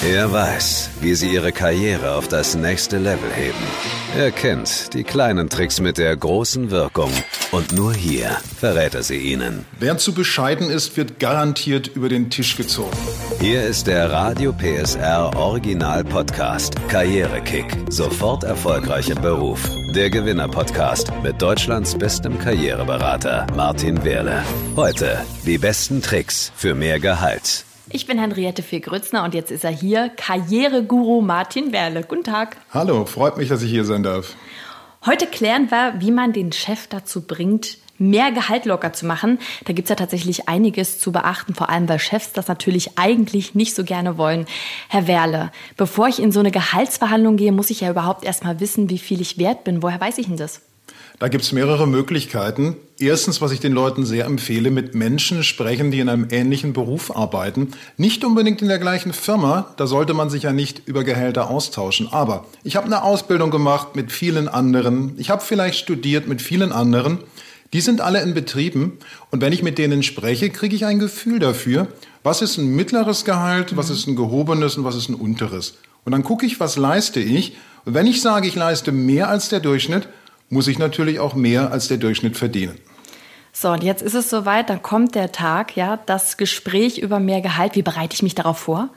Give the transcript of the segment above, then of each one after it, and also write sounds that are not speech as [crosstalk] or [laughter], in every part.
Er weiß, wie sie ihre Karriere auf das nächste Level heben. Er kennt die kleinen Tricks mit der großen Wirkung. Und nur hier verrät er sie Ihnen. Wer zu bescheiden ist, wird garantiert über den Tisch gezogen. Hier ist der Radio PSR Original Podcast Karrierekick. Sofort erfolgreich im Beruf. Der Gewinner Podcast mit Deutschlands bestem Karriereberater Martin Wehrle. Heute die besten Tricks für mehr Gehalt. Ich bin Henriette Fee-Grützner und jetzt ist er hier, Karriereguru Martin Werle. Guten Tag. Hallo, freut mich, dass ich hier sein darf. Heute klären wir, wie man den Chef dazu bringt, mehr Gehalt locker zu machen. Da gibt es ja tatsächlich einiges zu beachten, vor allem weil Chefs das natürlich eigentlich nicht so gerne wollen. Herr Werle, bevor ich in so eine Gehaltsverhandlung gehe, muss ich ja überhaupt erstmal wissen, wie viel ich wert bin. Woher weiß ich denn das? Da gibt es mehrere Möglichkeiten. Erstens, was ich den Leuten sehr empfehle, mit Menschen sprechen, die in einem ähnlichen Beruf arbeiten. Nicht unbedingt in der gleichen Firma, da sollte man sich ja nicht über Gehälter austauschen. Aber ich habe eine Ausbildung gemacht mit vielen anderen. Ich habe vielleicht studiert mit vielen anderen. Die sind alle in Betrieben und wenn ich mit denen spreche, kriege ich ein Gefühl dafür, was ist ein mittleres Gehalt, was ist ein gehobenes und was ist ein unteres. Und dann gucke ich, was leiste ich. Und wenn ich sage, ich leiste mehr als der Durchschnitt, muss ich natürlich auch mehr als der Durchschnitt verdienen. So, und jetzt ist es soweit, dann kommt der Tag, ja, das Gespräch über mehr Gehalt. Wie bereite ich mich darauf vor?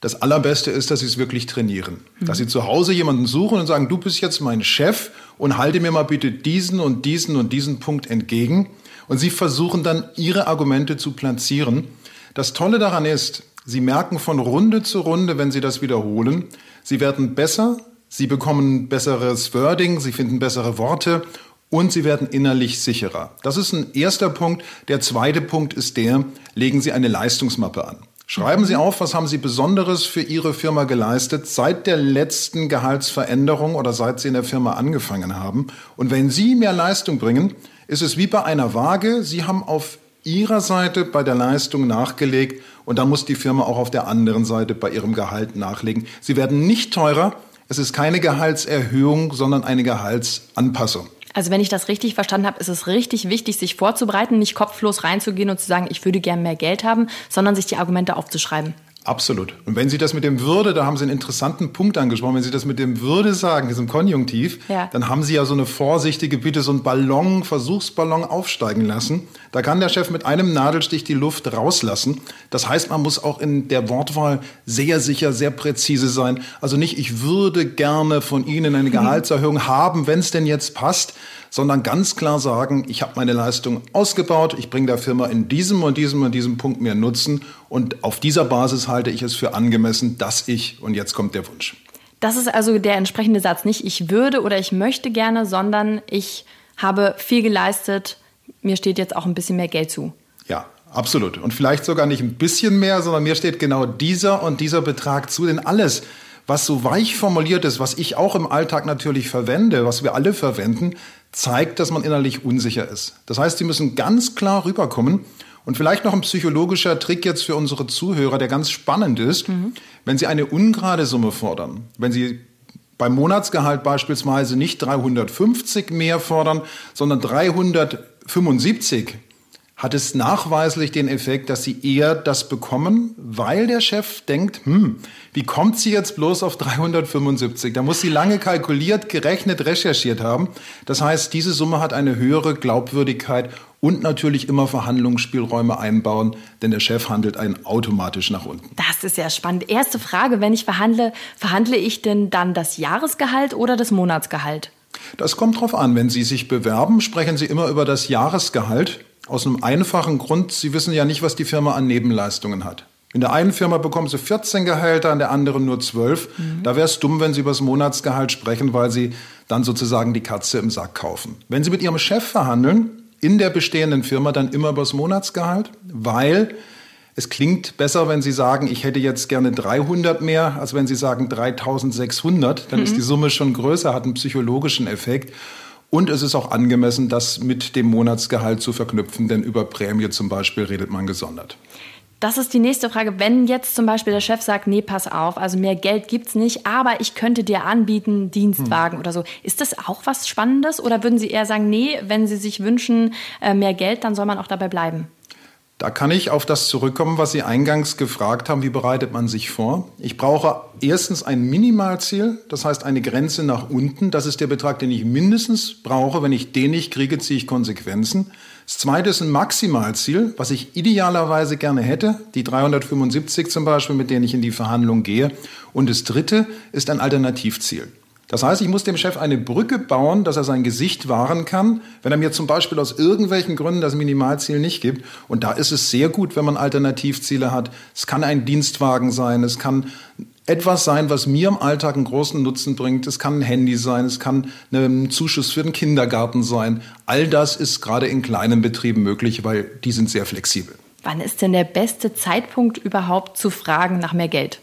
Das Allerbeste ist, dass Sie es wirklich trainieren. Mhm. Dass Sie zu Hause jemanden suchen und sagen, du bist jetzt mein Chef und halte mir mal bitte diesen und diesen und diesen Punkt entgegen. Und Sie versuchen dann, Ihre Argumente zu platzieren. Das Tolle daran ist, Sie merken von Runde zu Runde, wenn Sie das wiederholen, Sie werden besser, Sie bekommen besseres Wording, sie finden bessere Worte und sie werden innerlich sicherer. Das ist ein erster Punkt. Der zweite Punkt ist der, legen Sie eine Leistungsmappe an. Schreiben Sie auf, was haben Sie Besonderes für Ihre Firma geleistet seit der letzten Gehaltsveränderung oder seit Sie in der Firma angefangen haben. Und wenn Sie mehr Leistung bringen, ist es wie bei einer Waage. Sie haben auf Ihrer Seite bei der Leistung nachgelegt und dann muss die Firma auch auf der anderen Seite bei ihrem Gehalt nachlegen. Sie werden nicht teurer, es ist keine Gehaltserhöhung, sondern eine Gehaltsanpassung. Also wenn ich das richtig verstanden habe, ist es richtig wichtig, sich vorzubereiten, nicht kopflos reinzugehen und zu sagen, ich würde gern mehr Geld haben, sondern sich die Argumente aufzuschreiben. Absolut. Und wenn Sie das mit dem Würde, da haben Sie einen interessanten Punkt angesprochen, wenn Sie das mit dem Würde sagen, diesem Konjunktiv, ja. dann haben Sie ja so eine vorsichtige Bitte, so einen Ballon, Versuchsballon aufsteigen lassen. Da kann der Chef mit einem Nadelstich die Luft rauslassen. Das heißt, man muss auch in der Wortwahl sehr sicher, sehr präzise sein. Also nicht, ich würde gerne von Ihnen eine [laughs] Gehaltserhöhung haben, wenn es denn jetzt passt, sondern ganz klar sagen, ich habe meine Leistung ausgebaut, ich bringe der Firma in diesem und diesem und diesem Punkt mehr Nutzen und auf dieser Basis halte ich es für angemessen, dass ich, und jetzt kommt der Wunsch. Das ist also der entsprechende Satz, nicht ich würde oder ich möchte gerne, sondern ich habe viel geleistet, mir steht jetzt auch ein bisschen mehr Geld zu. Ja, absolut. Und vielleicht sogar nicht ein bisschen mehr, sondern mir steht genau dieser und dieser Betrag zu, denn alles, was so weich formuliert ist, was ich auch im Alltag natürlich verwende, was wir alle verwenden, zeigt, dass man innerlich unsicher ist. Das heißt, Sie müssen ganz klar rüberkommen. Und vielleicht noch ein psychologischer Trick jetzt für unsere Zuhörer, der ganz spannend ist. Mhm. Wenn Sie eine ungerade Summe fordern, wenn Sie beim Monatsgehalt beispielsweise nicht 350 mehr fordern, sondern 375, hat es nachweislich den Effekt, dass sie eher das bekommen, weil der Chef denkt, hm, wie kommt sie jetzt bloß auf 375? Da muss sie lange kalkuliert, gerechnet, recherchiert haben. Das heißt, diese Summe hat eine höhere Glaubwürdigkeit und natürlich immer Verhandlungsspielräume einbauen, denn der Chef handelt einen automatisch nach unten. Das ist ja spannend. Erste Frage, wenn ich verhandle, verhandle ich denn dann das Jahresgehalt oder das Monatsgehalt? Das kommt drauf an. Wenn Sie sich bewerben, sprechen Sie immer über das Jahresgehalt. Aus einem einfachen Grund, Sie wissen ja nicht, was die Firma an Nebenleistungen hat. In der einen Firma bekommen Sie 14 Gehälter, in der anderen nur 12. Mhm. Da wäre es dumm, wenn Sie über das Monatsgehalt sprechen, weil Sie dann sozusagen die Katze im Sack kaufen. Wenn Sie mit Ihrem Chef verhandeln, in der bestehenden Firma dann immer über das Monatsgehalt, weil es klingt besser, wenn Sie sagen, ich hätte jetzt gerne 300 mehr, als wenn Sie sagen 3600. Dann mhm. ist die Summe schon größer, hat einen psychologischen Effekt. Und es ist auch angemessen, das mit dem Monatsgehalt zu verknüpfen, denn über Prämie zum Beispiel redet man gesondert. Das ist die nächste Frage. Wenn jetzt zum Beispiel der Chef sagt, nee, pass auf, also mehr Geld gibt's nicht, aber ich könnte dir anbieten, Dienstwagen hm. oder so. Ist das auch was Spannendes? Oder würden Sie eher sagen, nee, wenn Sie sich wünschen, äh, mehr Geld, dann soll man auch dabei bleiben? Da kann ich auf das zurückkommen, was Sie eingangs gefragt haben, wie bereitet man sich vor? Ich brauche erstens ein Minimalziel, das heißt eine Grenze nach unten. Das ist der Betrag, den ich mindestens brauche. Wenn ich den nicht kriege, ziehe ich Konsequenzen. Das zweite ist ein Maximalziel, was ich idealerweise gerne hätte, die 375 zum Beispiel, mit denen ich in die Verhandlung gehe. Und das dritte ist ein Alternativziel. Das heißt, ich muss dem Chef eine Brücke bauen, dass er sein Gesicht wahren kann, wenn er mir zum Beispiel aus irgendwelchen Gründen das Minimalziel nicht gibt. Und da ist es sehr gut, wenn man Alternativziele hat. Es kann ein Dienstwagen sein, es kann etwas sein, was mir im Alltag einen großen Nutzen bringt. Es kann ein Handy sein, es kann ein Zuschuss für den Kindergarten sein. All das ist gerade in kleinen Betrieben möglich, weil die sind sehr flexibel. Wann ist denn der beste Zeitpunkt überhaupt zu fragen nach mehr Geld?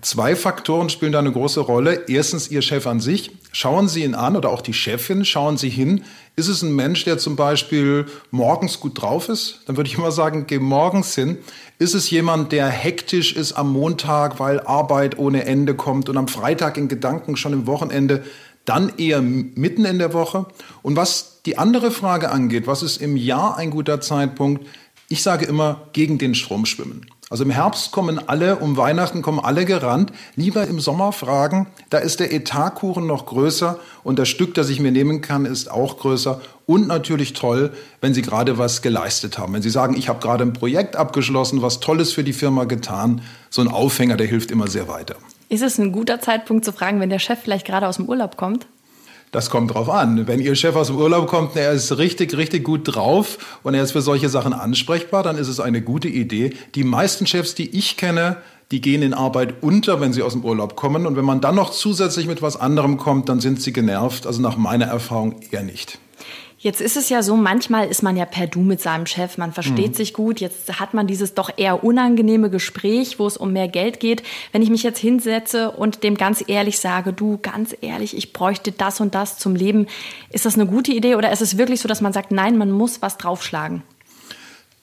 Zwei Faktoren spielen da eine große Rolle. Erstens Ihr Chef an sich. Schauen Sie ihn an oder auch die Chefin, schauen Sie hin. Ist es ein Mensch, der zum Beispiel morgens gut drauf ist? Dann würde ich immer sagen, geh morgens hin. Ist es jemand, der hektisch ist am Montag, weil Arbeit ohne Ende kommt und am Freitag in Gedanken schon im Wochenende? Dann eher mitten in der Woche. Und was die andere Frage angeht, was ist im Jahr ein guter Zeitpunkt? Ich sage immer, gegen den Strom schwimmen. Also im Herbst kommen alle, um Weihnachten kommen alle gerannt. Lieber im Sommer fragen, da ist der Etatkuchen noch größer und das Stück, das ich mir nehmen kann, ist auch größer. Und natürlich toll, wenn Sie gerade was geleistet haben. Wenn Sie sagen, ich habe gerade ein Projekt abgeschlossen, was Tolles für die Firma getan. So ein Aufhänger, der hilft immer sehr weiter. Ist es ein guter Zeitpunkt zu fragen, wenn der Chef vielleicht gerade aus dem Urlaub kommt? Das kommt drauf an. Wenn Ihr Chef aus dem Urlaub kommt und er ist richtig, richtig gut drauf und er ist für solche Sachen ansprechbar, dann ist es eine gute Idee. Die meisten Chefs, die ich kenne, die gehen in Arbeit unter, wenn sie aus dem Urlaub kommen. Und wenn man dann noch zusätzlich mit was anderem kommt, dann sind sie genervt. Also nach meiner Erfahrung eher nicht. Jetzt ist es ja so, manchmal ist man ja per Du mit seinem Chef, man versteht mhm. sich gut. Jetzt hat man dieses doch eher unangenehme Gespräch, wo es um mehr Geld geht. Wenn ich mich jetzt hinsetze und dem ganz ehrlich sage, du, ganz ehrlich, ich bräuchte das und das zum Leben, ist das eine gute Idee oder ist es wirklich so, dass man sagt, nein, man muss was draufschlagen?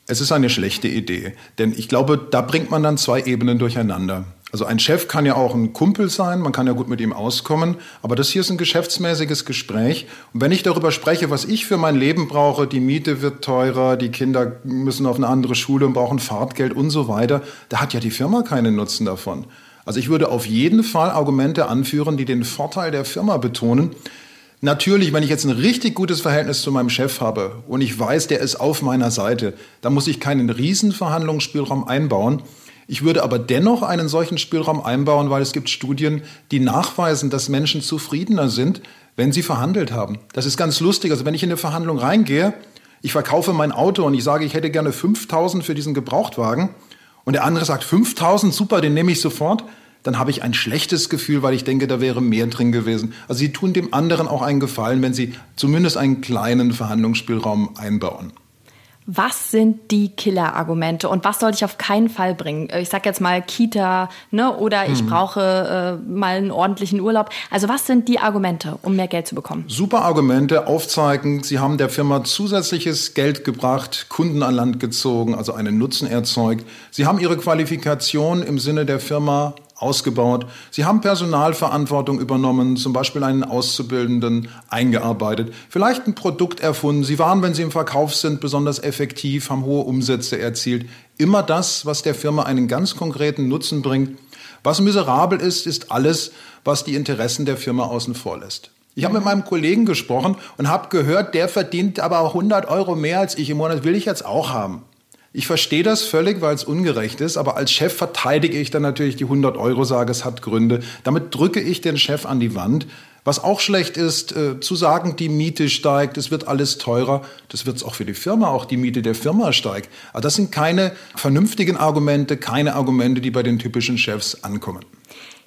Es ist eine schlechte Idee, denn ich glaube, da bringt man dann zwei Ebenen durcheinander. Also ein Chef kann ja auch ein Kumpel sein, man kann ja gut mit ihm auskommen, aber das hier ist ein geschäftsmäßiges Gespräch. Und wenn ich darüber spreche, was ich für mein Leben brauche, die Miete wird teurer, die Kinder müssen auf eine andere Schule und brauchen Fahrtgeld und so weiter, da hat ja die Firma keinen Nutzen davon. Also ich würde auf jeden Fall Argumente anführen, die den Vorteil der Firma betonen. Natürlich, wenn ich jetzt ein richtig gutes Verhältnis zu meinem Chef habe und ich weiß, der ist auf meiner Seite, dann muss ich keinen Riesenverhandlungsspielraum einbauen. Ich würde aber dennoch einen solchen Spielraum einbauen, weil es gibt Studien, die nachweisen, dass Menschen zufriedener sind, wenn sie verhandelt haben. Das ist ganz lustig. Also wenn ich in eine Verhandlung reingehe, ich verkaufe mein Auto und ich sage, ich hätte gerne 5000 für diesen Gebrauchtwagen und der andere sagt 5000, super, den nehme ich sofort, dann habe ich ein schlechtes Gefühl, weil ich denke, da wäre mehr drin gewesen. Also sie tun dem anderen auch einen Gefallen, wenn sie zumindest einen kleinen Verhandlungsspielraum einbauen. Was sind die Killer-Argumente und was sollte ich auf keinen Fall bringen? Ich sage jetzt mal Kita, ne? Oder ich mhm. brauche äh, mal einen ordentlichen Urlaub. Also was sind die Argumente, um mehr Geld zu bekommen? Super Argumente, aufzeigen, Sie haben der Firma zusätzliches Geld gebracht, Kunden an Land gezogen, also einen Nutzen erzeugt. Sie haben Ihre Qualifikation im Sinne der Firma ausgebaut. Sie haben Personalverantwortung übernommen, zum Beispiel einen Auszubildenden eingearbeitet, vielleicht ein Produkt erfunden. Sie waren, wenn Sie im Verkauf sind, besonders effektiv, haben hohe Umsätze erzielt. Immer das, was der Firma einen ganz konkreten Nutzen bringt. Was miserabel ist, ist alles, was die Interessen der Firma außen vor lässt. Ich habe mit meinem Kollegen gesprochen und habe gehört, der verdient aber 100 Euro mehr als ich im Monat, will ich jetzt auch haben. Ich verstehe das völlig, weil es ungerecht ist, aber als Chef verteidige ich dann natürlich die 100 Euro, sage, es hat Gründe. Damit drücke ich den Chef an die Wand. Was auch schlecht ist, äh, zu sagen, die Miete steigt, es wird alles teurer, das wird es auch für die Firma, auch die Miete der Firma steigt. Aber das sind keine vernünftigen Argumente, keine Argumente, die bei den typischen Chefs ankommen.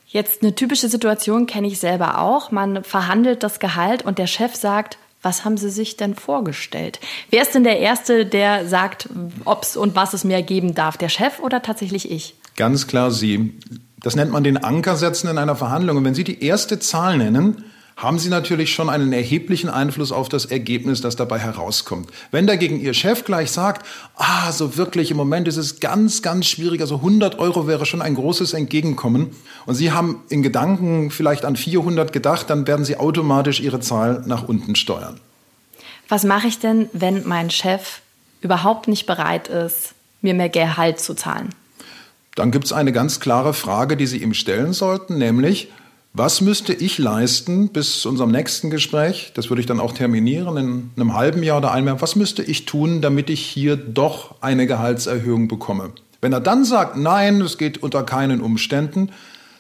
Jetzt eine typische Situation kenne ich selber auch. Man verhandelt das Gehalt und der Chef sagt, was haben Sie sich denn vorgestellt? Wer ist denn der Erste, der sagt, ob es und was es mehr geben darf? Der Chef oder tatsächlich ich? Ganz klar Sie. Das nennt man den Anker setzen in einer Verhandlung. Und wenn Sie die erste Zahl nennen, haben Sie natürlich schon einen erheblichen Einfluss auf das Ergebnis, das dabei herauskommt. Wenn dagegen Ihr Chef gleich sagt, ah, so wirklich, im Moment ist es ganz, ganz schwierig, also 100 Euro wäre schon ein großes Entgegenkommen und Sie haben in Gedanken vielleicht an 400 gedacht, dann werden Sie automatisch Ihre Zahl nach unten steuern. Was mache ich denn, wenn mein Chef überhaupt nicht bereit ist, mir mehr Gehalt zu zahlen? Dann gibt es eine ganz klare Frage, die Sie ihm stellen sollten, nämlich, was müsste ich leisten bis zu unserem nächsten Gespräch? Das würde ich dann auch terminieren in einem halben Jahr oder einem Jahr. Was müsste ich tun, damit ich hier doch eine Gehaltserhöhung bekomme? Wenn er dann sagt, nein, es geht unter keinen Umständen,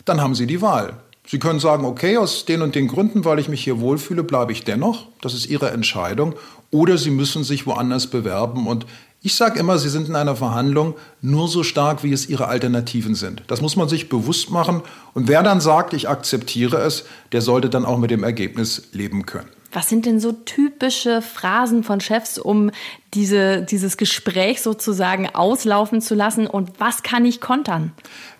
dann haben Sie die Wahl. Sie können sagen, okay, aus den und den Gründen, weil ich mich hier wohlfühle, bleibe ich dennoch. Das ist Ihre Entscheidung. Oder Sie müssen sich woanders bewerben. Und ich sage immer, Sie sind in einer Verhandlung nur so stark, wie es Ihre Alternativen sind. Das muss man sich bewusst machen. Und wer dann sagt, ich akzeptiere es, der sollte dann auch mit dem Ergebnis leben können. Was sind denn so typische Phrasen von Chefs, um diese, dieses Gespräch sozusagen auslaufen zu lassen? Und was kann ich kontern?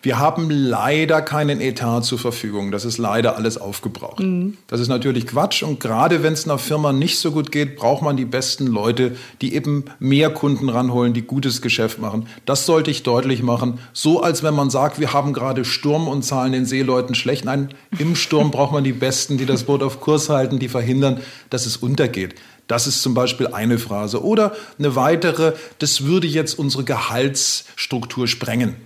Wir haben leider keinen Etat zur Verfügung. Das ist leider alles aufgebraucht. Mhm. Das ist natürlich Quatsch. Und gerade wenn es einer Firma nicht so gut geht, braucht man die besten Leute, die eben mehr Kunden ranholen, die gutes Geschäft machen. Das sollte ich deutlich machen. So als wenn man sagt, wir haben gerade Sturm und zahlen den Seeleuten schlecht. Nein, im Sturm braucht man die Besten, die das Boot auf Kurs halten, die verhindern, dass es untergeht. Das ist zum Beispiel eine Phrase. Oder eine weitere, das würde jetzt unsere Gehaltsstruktur sprengen.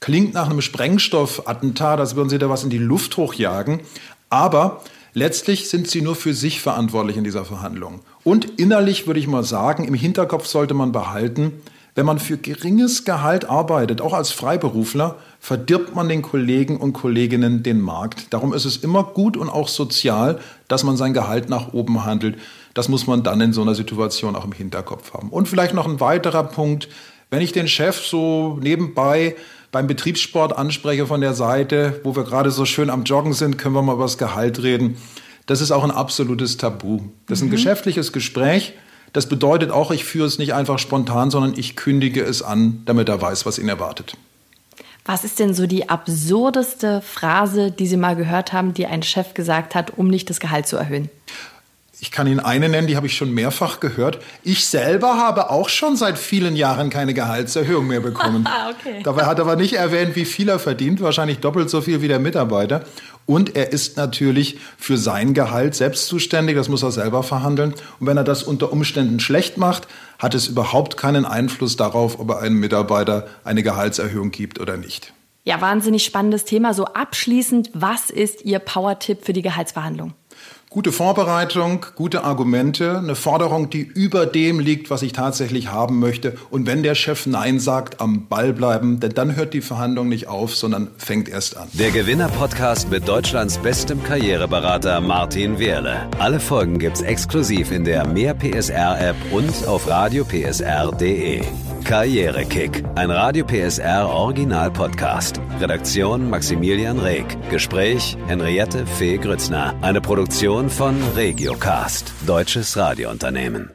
Klingt nach einem Sprengstoffattentat, als würden sie da was in die Luft hochjagen. Aber letztlich sind sie nur für sich verantwortlich in dieser Verhandlung. Und innerlich würde ich mal sagen, im Hinterkopf sollte man behalten, wenn man für geringes Gehalt arbeitet, auch als Freiberufler, verdirbt man den Kollegen und Kolleginnen den Markt. Darum ist es immer gut und auch sozial, dass man sein Gehalt nach oben handelt. Das muss man dann in so einer Situation auch im Hinterkopf haben. Und vielleicht noch ein weiterer Punkt. Wenn ich den Chef so nebenbei beim Betriebssport anspreche von der Seite, wo wir gerade so schön am Joggen sind, können wir mal über das Gehalt reden. Das ist auch ein absolutes Tabu. Das ist ein mhm. geschäftliches Gespräch. Das bedeutet auch, ich führe es nicht einfach spontan, sondern ich kündige es an, damit er weiß, was ihn erwartet. Was ist denn so die absurdeste Phrase, die Sie mal gehört haben, die ein Chef gesagt hat, um nicht das Gehalt zu erhöhen? Ich kann Ihnen eine nennen, die habe ich schon mehrfach gehört. Ich selber habe auch schon seit vielen Jahren keine Gehaltserhöhung mehr bekommen. [laughs] okay. Dabei hat er aber nicht erwähnt, wie viel er verdient, wahrscheinlich doppelt so viel wie der Mitarbeiter. Und er ist natürlich für sein Gehalt selbst zuständig, das muss er selber verhandeln. Und wenn er das unter Umständen schlecht macht, hat es überhaupt keinen Einfluss darauf, ob er einem Mitarbeiter eine Gehaltserhöhung gibt oder nicht. Ja, wahnsinnig spannendes Thema. So abschließend, was ist Ihr Power-Tipp für die Gehaltsverhandlung? Gute Vorbereitung, gute Argumente, eine Forderung, die über dem liegt, was ich tatsächlich haben möchte. Und wenn der Chef Nein sagt, am Ball bleiben, denn dann hört die Verhandlung nicht auf, sondern fängt erst an. Der Gewinner-Podcast mit Deutschlands bestem Karriereberater Martin Wehrle. Alle Folgen gibt's exklusiv in der Mehr PSR-App und auf radiopsr.de. Karrierekick, ein Radio PSR Original Podcast. Redaktion Maximilian Reg. Gespräch Henriette Fee Grützner. Eine Produktion von Regiocast, deutsches Radiounternehmen.